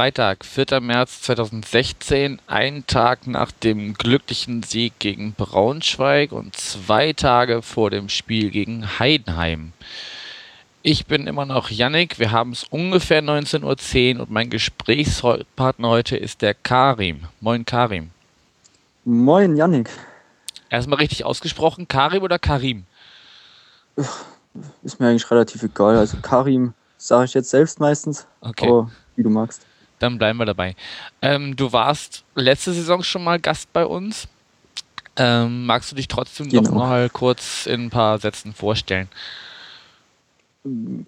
Freitag, 4. März 2016, ein Tag nach dem glücklichen Sieg gegen Braunschweig und zwei Tage vor dem Spiel gegen Heidenheim. Ich bin immer noch Yannick, wir haben es ungefähr 19.10 Uhr und mein Gesprächspartner heute ist der Karim. Moin Karim. Moin Yannick. Erstmal richtig ausgesprochen, Karim oder Karim? Ist mir eigentlich relativ egal. Also Karim sage ich jetzt selbst meistens, Okay. aber wie du magst. Dann bleiben wir dabei. Ähm, du warst letzte Saison schon mal Gast bei uns. Ähm, magst du dich trotzdem doch Genau. mal kurz in ein paar Sätzen vorstellen?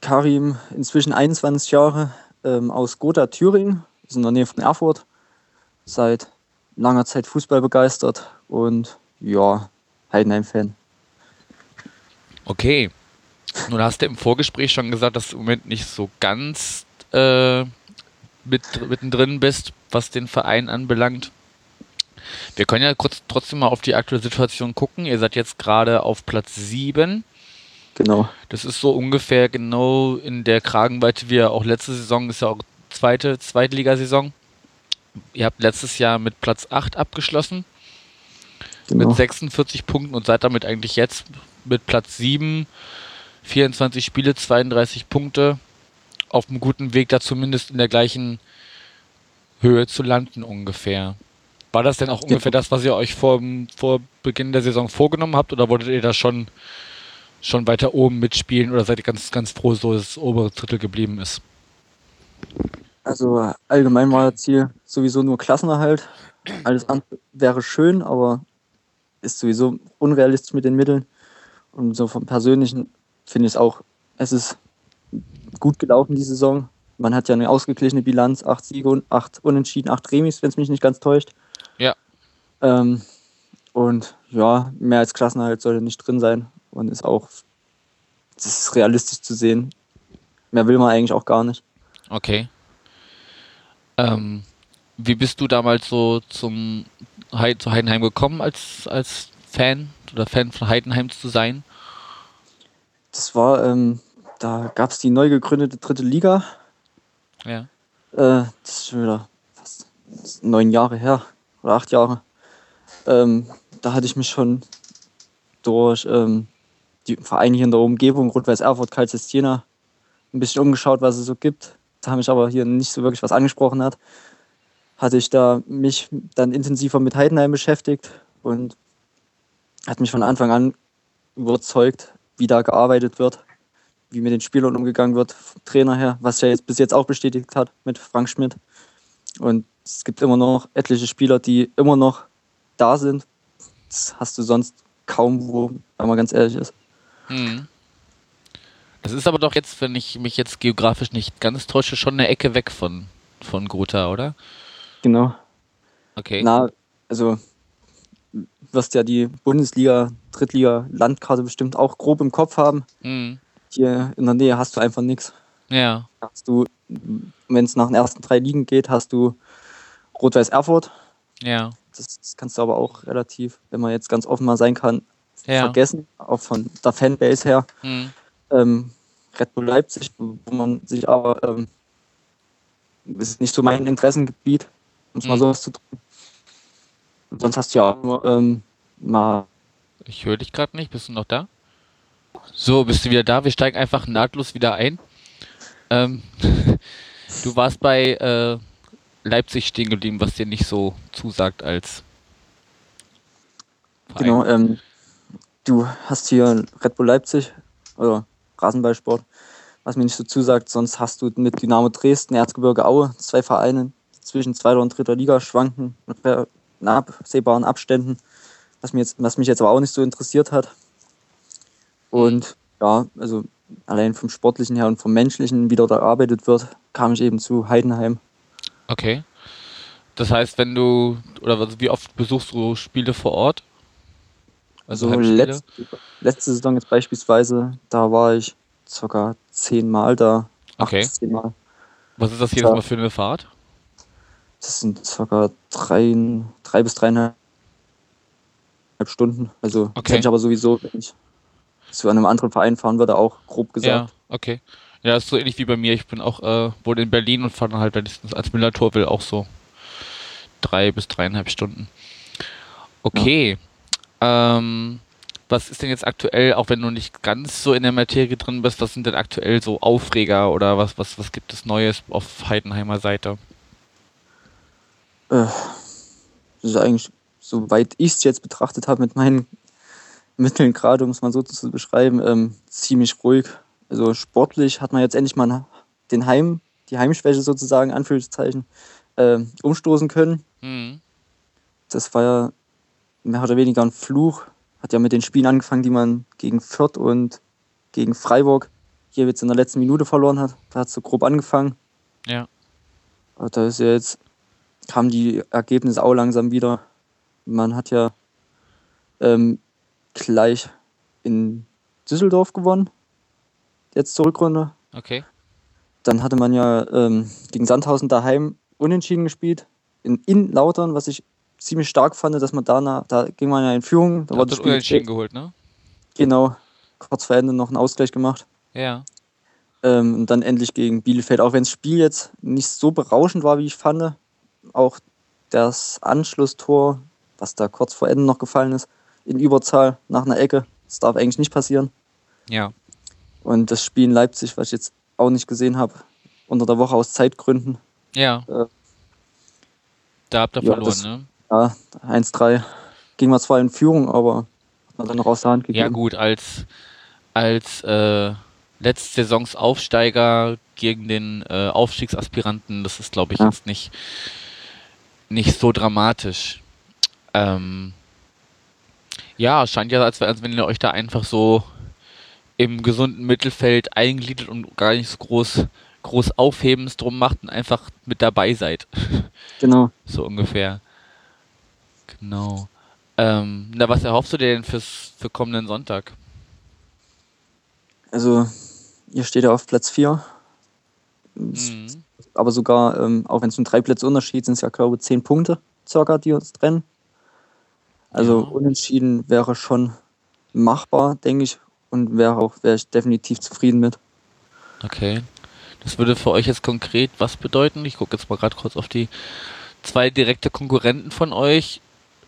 Karim, inzwischen 21 Jahre, ähm, aus Gotha, Thüringen, ist in der Nähe von Erfurt. Seit langer Zeit Fußball begeistert und ja, Heidenheim-Fan. Okay. Nun hast du im Vorgespräch schon gesagt, dass du im Moment nicht so ganz äh, mit, mittendrin bist, was den Verein anbelangt. Wir können ja kurz trotzdem mal auf die aktuelle Situation gucken. Ihr seid jetzt gerade auf Platz 7. Genau, Das ist so ungefähr genau in der Kragenweite, wie auch letzte Saison ist ja auch zweite Zweitligasaison. Ihr habt letztes Jahr mit Platz 8 abgeschlossen, genau. mit 46 Punkten und seid damit eigentlich jetzt mit Platz 7, 24 Spiele, 32 Punkte auf einem guten Weg, da zumindest in der gleichen Höhe zu landen ungefähr. War das denn auch ungefähr das, was ihr euch vor, vor Beginn der Saison vorgenommen habt oder wolltet ihr das schon, schon weiter oben mitspielen oder seid ihr ganz, ganz froh, so dass das obere Drittel geblieben ist? Also allgemein war das Ziel sowieso nur Klassenerhalt. Alles andere wäre schön, aber ist sowieso unrealistisch mit den Mitteln. Und so vom Persönlichen finde ich es auch, es ist gut gelaufen die Saison. Man hat ja eine ausgeglichene Bilanz, acht Siege und acht Unentschieden, acht Remis, wenn es mich nicht ganz täuscht. Ja. Ähm, und ja, mehr als Klassenerhalt sollte nicht drin sein und ist auch, das ist realistisch zu sehen. Mehr will man eigentlich auch gar nicht. Okay. Ähm, wie bist du damals so zum Heid zu Heidenheim gekommen als, als Fan oder Fan von Heidenheim zu sein? Das war, ähm, da gab es die neu gegründete dritte Liga. Ja. Äh, das ist schon wieder fast neun Jahre her oder acht Jahre. Ähm, da hatte ich mich schon durch ähm, die Vereine hier in der Umgebung, Rot-Weiß Erfurt, Kaltes Jena, ein bisschen umgeschaut, was es so gibt. Da mich aber hier nicht so wirklich was angesprochen hat, hatte ich da mich dann intensiver mit Heidenheim beschäftigt und hat mich von Anfang an überzeugt, wie da gearbeitet wird, wie mit den Spielern umgegangen wird, vom Trainer her, was er jetzt bis jetzt auch bestätigt hat mit Frank Schmidt. Und es gibt immer noch etliche Spieler, die immer noch da sind. Das hast du sonst kaum wo, wenn man ganz ehrlich ist. Hm. Das ist aber doch jetzt, wenn ich mich jetzt geografisch nicht ganz täusche, schon eine Ecke weg von, von Gotha, oder? Genau. Okay. Na, also wirst ja die Bundesliga, Drittliga, Landkarte bestimmt auch grob im Kopf haben. Hm. Hier in der Nähe hast du einfach nichts. Ja. Hast du, wenn es nach den ersten drei Ligen geht, hast du Rot-Weiß Erfurt. Ja. Das, das kannst du aber auch relativ, wenn man jetzt ganz offen mal sein kann, Ja. vergessen, auch von der Fanbase her. Hm. Ähm, Red Bull Leipzig, wo man sich aber, ähm, ist nicht so mein Interessengebiet, um es mal Mhm. so auszudrücken. Und sonst hast du ja auch nur ähm, mal Ich höre dich gerade nicht. Bist du noch da? So, bist du wieder da? Wir steigen einfach nahtlos wieder ein. Ähm, du warst bei äh, Leipzig stehen geblieben, was dir nicht so zusagt als Verein. Genau, ähm, du hast hier Red Bull Leipzig oder Rasenballsport, was mir nicht so zusagt. Sonst hast du mit Dynamo Dresden, Erzgebirge Aue, zwei Vereine zwischen zweiter und dritter Liga schwanken, in absehbaren Abständen, was, mir jetzt, was mich jetzt aber auch nicht so interessiert hat. Und ja, also allein vom Sportlichen her und vom Menschlichen, wie dort gearbeitet wird, kam ich eben zu Heidenheim. Okay. Das heißt, wenn du, oder wie oft besuchst du Spiele vor Ort? Also Also letzte, letzte Saison jetzt beispielsweise, da war ich circa zehnmal da. Okay. zehnmal. Was ist das jedes. Mal für eine Fahrt? Das sind circa drei, drei bis dreieinhalb Stunden. Also Okay. ich aber sowieso, wenn ich zu einem anderen Verein fahren würde, auch grob gesagt. Ja, okay. Ja, ist so ähnlich wie bei mir. Ich bin auch äh, wohl in Berlin und fahre dann halt, ich als Müller-Tor will, auch so drei bis dreieinhalb Stunden. Okay. Ähm, was ist denn jetzt aktuell, auch wenn du nicht ganz so in der Materie drin bist, was sind denn aktuell so Aufreger oder was, was, was gibt es Neues auf Heidenheimer Seite? Äh, das ist eigentlich, soweit ich es jetzt betrachtet habe, mit meinen Mitteln gerade, um es mal so zu beschreiben, ähm, ziemlich ruhig. Also sportlich hat man jetzt endlich mal den Heim, die Heimschwäche sozusagen, Anführungszeichen, ähm, umstoßen können. Hm. Das war ja mehr oder weniger ein Fluch. Hat ja mit den Spielen angefangen, die man gegen Fürth und gegen Freiburg hier jetzt in der letzten Minute verloren hat. Da hat es so grob angefangen. Ja. Aber da ist ja jetzt, kamen die Ergebnisse auch langsam wieder. Man hat ja ähm, gleich in Düsseldorf gewonnen. Jetzt zur Rückrunde. Okay. Dann hatte man ja ähm, gegen Sandhausen daheim unentschieden gespielt. In, in Lautern, was ich ziemlich stark fand, dass man da, da ging man ja in Führung. Da Da war hat das das Spiel Unentschieden geholt, ne? genau kurz vor Ende noch einen Ausgleich gemacht. Ja. Ähm, und dann endlich gegen Bielefeld, auch wenn das Spiel jetzt nicht so berauschend war, wie ich fand. Auch das Anschlusstor, was da kurz vor Ende noch gefallen ist, in Überzahl nach einer Ecke. Das darf eigentlich nicht passieren. Ja. Und das Spiel in Leipzig, was ich jetzt auch nicht gesehen habe, unter der Woche aus Zeitgründen. Ja. Äh, Da habt ihr ja, verloren, das- ne? Ja, 1-3 ging man zwar in Führung, aber hat man dann noch aus der Hand gegeben. Ja gut, als, als äh, letzte Saisons Aufsteiger gegen den äh, Aufstiegsaspiranten, das ist glaube ich Ja. jetzt nicht, nicht so dramatisch. Ähm, ja, es scheint ja, als, als wenn ihr euch da einfach so im gesunden Mittelfeld eingliedert und gar nicht so groß, groß Aufhebens drum macht und einfach mit dabei seid. Genau. So ungefähr. Genau. Ähm, na, was erhoffst du dir denn fürs, für kommenden Sonntag? Also, ihr steht ja auf Platz 4. Mhm. Aber sogar, ähm, auch wenn es nur drei Plätze Unterschied sind, es ja, glaube ich, zehn Punkte circa, die uns trennen. Also Ja. unentschieden wäre schon machbar, denke ich. Und wäre auch, wäre ich definitiv zufrieden mit. Okay. Das würde für euch jetzt konkret was bedeuten? Ich gucke jetzt mal gerade kurz auf die zwei direkte Konkurrenten von euch.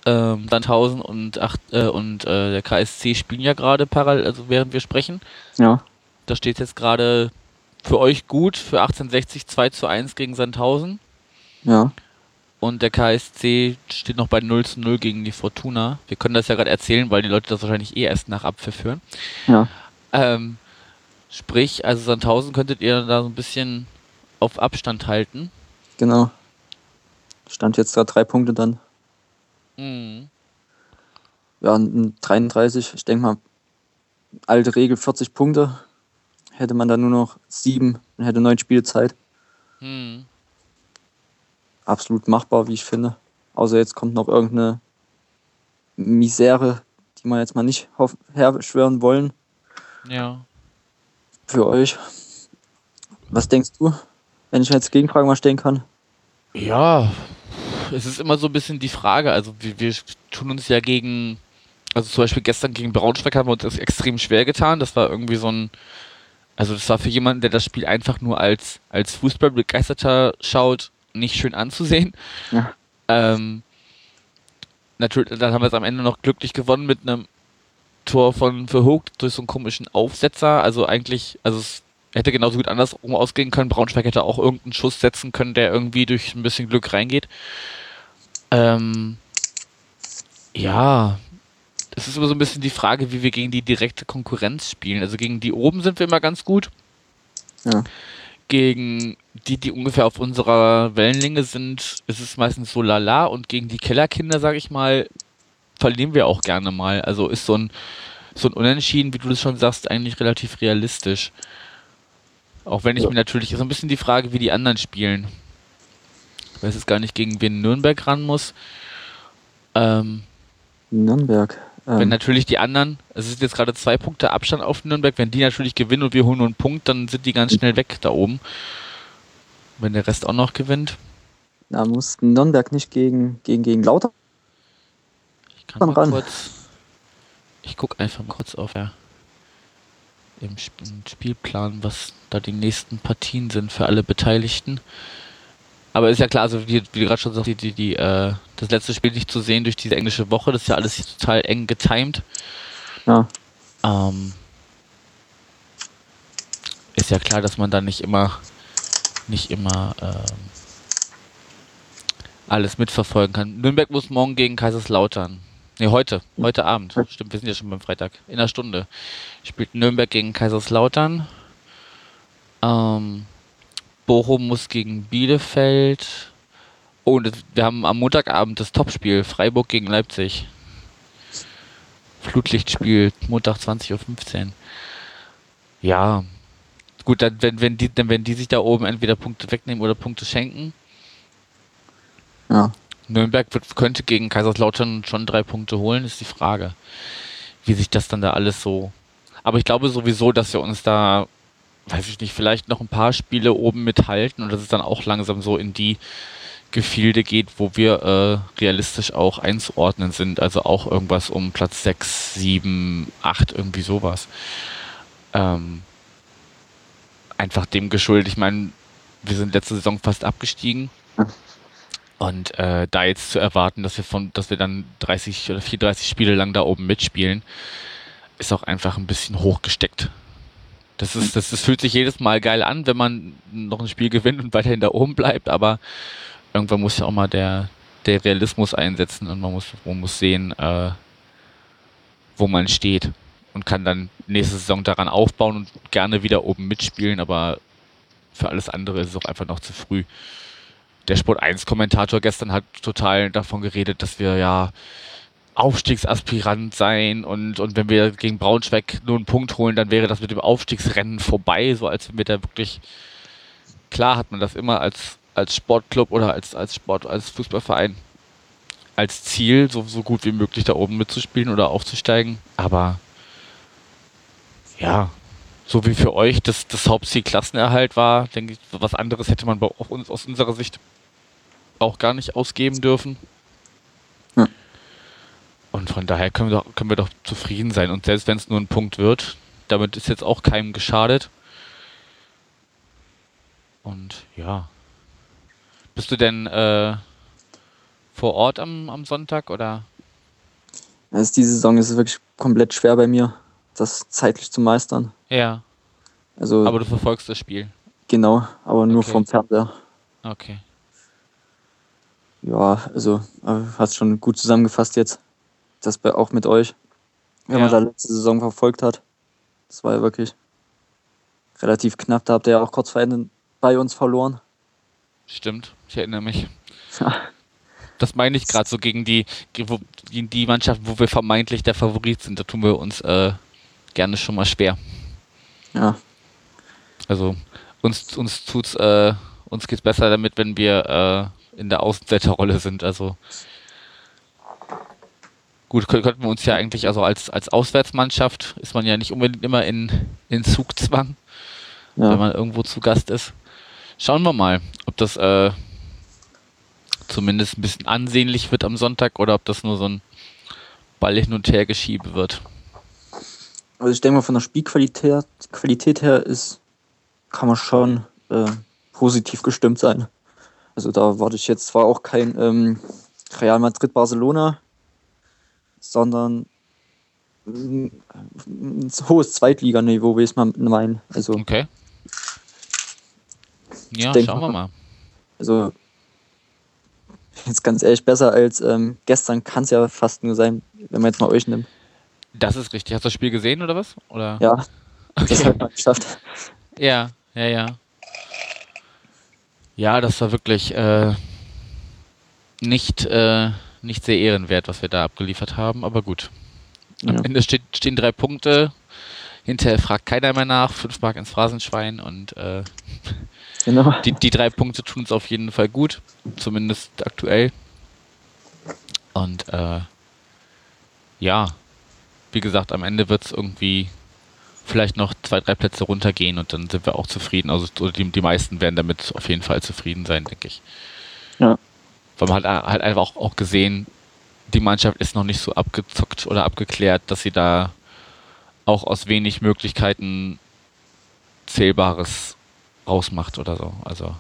Ähm, Sandhausen und, acht, äh, und äh, der KSC spielen ja gerade parallel, also während wir sprechen. Ja, Da steht jetzt gerade für euch gut, für 1860 2 zu 1 gegen Sandhausen. ja, Und der KSC steht noch bei 0 zu 0 gegen die Fortuna. Wir können das ja gerade erzählen, weil die Leute das wahrscheinlich eh erst nach Abpfiff hören. ja. Ähm, sprich, also Sandhausen könntet ihr da so ein bisschen auf Abstand halten. genau. Stand jetzt da drei Punkte dann. Mhm. Ja, und 33, ich denke mal, alte Regel 40 Punkte. Hätte man dann nur noch sieben und hätte neun Spielzeit. Mhm. Absolut machbar, wie ich finde. Außer jetzt kommt noch irgendeine Misere, die wir jetzt mal nicht herschwören wollen Ja. für euch. Was denkst du, wenn ich jetzt Gegenfragen mal stellen kann? Ja, es ist immer so ein bisschen die Frage. Also wir, wir tun uns ja gegen, also zum Beispiel gestern gegen Braunschweig haben wir uns das extrem schwer getan. Das war irgendwie so ein, also das war für jemanden, der das Spiel einfach nur als, als Fußballbegeisterter schaut, nicht schön anzusehen. Ja. Ähm, natürlich, dann haben wir es am Ende noch glücklich gewonnen mit einem Tor von Verhoogd durch so einen komischen Aufsetzer. Also eigentlich, also es hätte genauso gut andersrum ausgehen können. Braunschweig hätte auch irgendeinen Schuss setzen können, der irgendwie durch ein bisschen Glück reingeht. Ähm, ja, es ist immer so ein bisschen die Frage, wie wir gegen die direkte Konkurrenz spielen. Also gegen die oben sind wir immer ganz gut. Ja. Gegen die, die ungefähr auf unserer Wellenlänge sind, ist es meistens so lala. Und gegen die Kellerkinder, sag ich mal, verlieren wir auch gerne mal. Also ist so ein, so ein Unentschieden, wie du das schon sagst, eigentlich relativ realistisch. Auch wenn ich Ja. mir natürlich, ist so ein bisschen die Frage, wie die anderen spielen. Ich weiß jetzt gar nicht, gegen wen Nürnberg ran muss. Ähm, Nürnberg. wenn Ähm, natürlich die anderen, es sind jetzt gerade zwei Punkte Abstand auf Nürnberg, wenn die natürlich gewinnen und wir holen nur einen Punkt, dann sind die ganz schnell weg da oben. Wenn der Rest auch noch gewinnt. Da muss Nürnberg nicht gegen, gegen, gegen Lauter. Ich kann mal ran. kurz. Ich gucke einfach mal kurz auf ja, im, Sp im Spielplan, was da die nächsten Partien sind für alle Beteiligten. Aber ist ja klar, also wie, wie du gerade schon sagst, die, die, die, äh, das letzte Spiel nicht zu sehen durch diese englische Woche, das ist ja alles total eng getimed. Ja, Ähm, ist ja klar, dass man da nicht immer nicht immer ähm, alles mitverfolgen kann. Nürnberg muss morgen gegen Kaiserslautern. Ne, heute. Heute Abend. Stimmt, wir sind ja schon beim Freitag. In einer Stunde. Spielt Nürnberg gegen Kaiserslautern. Ähm, Bochum muss gegen Bielefeld. Oh, und wir haben am Montagabend das Topspiel. Freiburg gegen Leipzig. Flutlichtspiel, Montag 20.15 Uhr. Ja. Gut, dann, wenn, wenn, die, dann, wenn die sich da oben entweder Punkte wegnehmen oder Punkte schenken. ja. Nürnberg wird, könnte gegen Kaiserslautern schon drei Punkte holen, ist die Frage. Wie sich das dann da alles so. Aber ich glaube sowieso, dass wir uns da, weiß ich nicht, vielleicht noch ein paar Spiele oben mithalten und dass es dann auch langsam so in die Gefilde geht, wo wir äh, realistisch auch einzuordnen sind. Also auch irgendwas um Platz 6, 7, 8, irgendwie sowas. Ähm, einfach dem geschuldet. Ich meine, wir sind letzte Saison fast abgestiegen. Und äh, da jetzt zu erwarten, dass wir von, dass wir dann 30 oder 34 Spiele lang da oben mitspielen, ist auch einfach ein bisschen hochgesteckt. Das ist, das, das fühlt sich jedes Mal geil an, wenn man noch ein Spiel gewinnt und weiterhin da oben bleibt, aber irgendwann muss ja auch mal der, der Realismus einsetzen und man muss, man muss sehen, äh, wo man steht und kann dann nächste Saison daran aufbauen und gerne wieder oben mitspielen, aber für alles andere ist es auch einfach noch zu früh. Der Sport 1 Kommentator gestern hat total davon geredet, dass wir ja Aufstiegsaspirant sein und, und wenn wir gegen Braunschweig nur einen Punkt holen, dann wäre das mit dem Aufstiegsrennen vorbei, so als wenn wir da wirklich klar hat man das immer als, als Sportclub oder als, als Sport, als Fußballverein als Ziel, so, so gut wie möglich da oben mitzuspielen oder aufzusteigen. Aber ja, so wie für euch das, das Hauptziel Klassenerhalt war, denke ich, was anderes hätte man bei uns aus unserer Sicht auch gar nicht ausgeben dürfen. Ja. Und von daher können wir, doch, können wir doch zufrieden sein. Und selbst wenn es nur ein Punkt wird, damit ist jetzt auch keinem geschadet. Und ja. Bist du denn äh, vor Ort am, am Sonntag oder? Also diese Saison ist es wirklich komplett schwer bei mir, das zeitlich zu meistern. Ja, Also aber du verfolgst das Spiel. genau, aber nur Okay. vom Fernseher. Okay. Ja, also äh, hast schon gut zusammengefasst jetzt. Das bei, auch mit euch. Wenn man Ja. da letzte Saison verfolgt hat. Das war ja wirklich relativ knapp. Da habt ihr ja auch kurz vor Ende bei uns verloren. Stimmt, ich erinnere mich. Das meine ich gerade so gegen die, gegen die Mannschaft, wo wir vermeintlich der Favorit sind. Da tun wir uns äh, gerne schon mal schwer. Ja, Also uns uns tut's äh, uns geht's besser damit, wenn wir äh, in der Außenseiterrolle sind. Also gut kö- könnten wir uns ja eigentlich also als als Auswärtsmannschaft ist man ja nicht unbedingt immer in in Zugzwang, wenn ja. man irgendwo zu Gast ist. Schauen wir mal, ob das äh, zumindest ein bisschen ansehnlich wird am Sonntag oder ob das nur so ein Ball hin und her geschiebe wird. Also ich denke mal, von der Spielqualität Qualität her ist, kann man schon äh, positiv gestimmt sein. Also da warte ich jetzt zwar auch kein ähm, Real Madrid Barcelona, sondern ein hohes Zweitliganiveau, will ich es mal meinen. Also, Okay. Ja, denk schauen wir mal. mal. also jetzt ganz ehrlich, besser als ähm, gestern kann es ja fast nur sein, wenn man jetzt mal euch nimmt. Das ist richtig. Hast du das Spiel gesehen oder was? Oder? Ja, das Okay. hat man geschafft. Ja, ja, ja. Ja, das war wirklich äh, nicht, äh, nicht sehr ehrenwert, was wir da abgeliefert haben, aber gut. Am Ja. Ende steht, stehen drei Punkte. Hinterher fragt keiner mehr nach. Fünf Mark ins Phrasenschwein und äh, Genau. die, die drei Punkte tun uns auf jeden Fall gut. Zumindest aktuell. Und äh, ja, wie gesagt, am Ende wird es irgendwie vielleicht noch zwei, drei Plätze runtergehen und dann sind wir auch zufrieden. Also die, die meisten werden damit auf jeden Fall zufrieden sein, denke ich. Ja. Weil man hat halt einfach auch, auch gesehen, die Mannschaft ist noch nicht so abgezockt oder abgeklärt, dass sie da auch aus wenig Möglichkeiten Zählbares rausmacht oder so. Also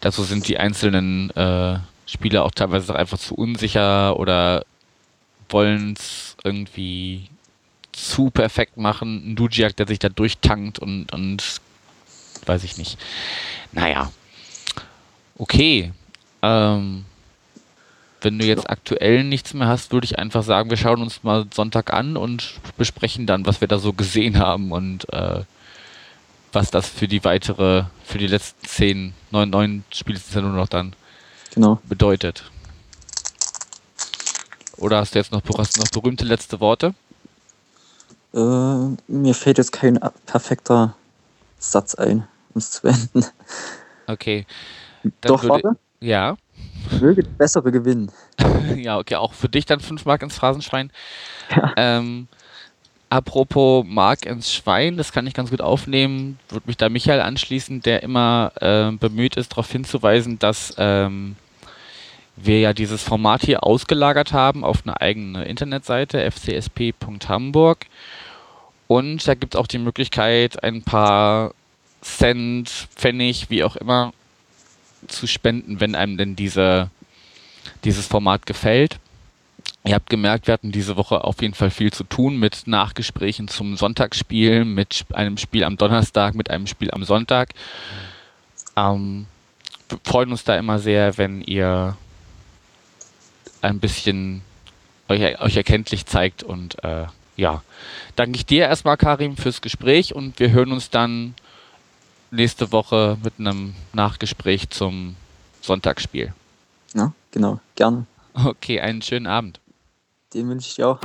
dazu sind die einzelnen äh, Spieler auch teilweise einfach zu unsicher oder wollen es irgendwie zu perfekt machen. Ein Dujiak, der sich da durchtankt und, und weiß ich nicht. Naja. Okay. Ähm, wenn du jetzt aktuell nichts mehr hast, würde ich einfach sagen, wir schauen uns mal Sonntag an und besprechen dann, was wir da so gesehen haben und äh, was das für die weitere, für die letzten zehn, neun, neun Spiele sind ja nur noch dann Genau. bedeutet. Oder hast du jetzt noch, hast du noch berühmte letzte Worte? Äh, mir fällt jetzt kein perfekter Satz ein, um es zu beenden. Okay. Dann Doch, würde- warte. Ja. Möge Bessere gewinnen. ja, okay, auch für dich dann 5 Mark ins Phrasenschwein. Ähm, apropos Mark ins Schwein, das kann ich ganz gut aufnehmen. Würde mich da Michael anschließen, der immer äh, bemüht ist, darauf hinzuweisen, dass ähm, wir ja dieses Format hier ausgelagert haben auf eine eigene Internetseite, fcsp.hamburg. Und da gibt es auch die Möglichkeit, ein paar Cent, Pfennig, wie auch immer, zu spenden, wenn einem denn diese, dieses Format gefällt. Ihr habt gemerkt, wir hatten diese Woche auf jeden Fall viel zu tun mit Nachgesprächen zum Sonntagsspiel, mit einem Spiel am Donnerstag, mit einem Spiel am Sonntag. Ähm, wir freuen uns da immer sehr, wenn ihr ein bisschen euch, euch erkenntlich zeigt und äh, ja, danke ich dir erstmal, Karim, fürs Gespräch und wir hören uns dann nächste Woche mit einem Nachgespräch zum Sonntagsspiel. Ja, genau, gerne. Okay, einen schönen Abend. Den wünsche ich dir auch.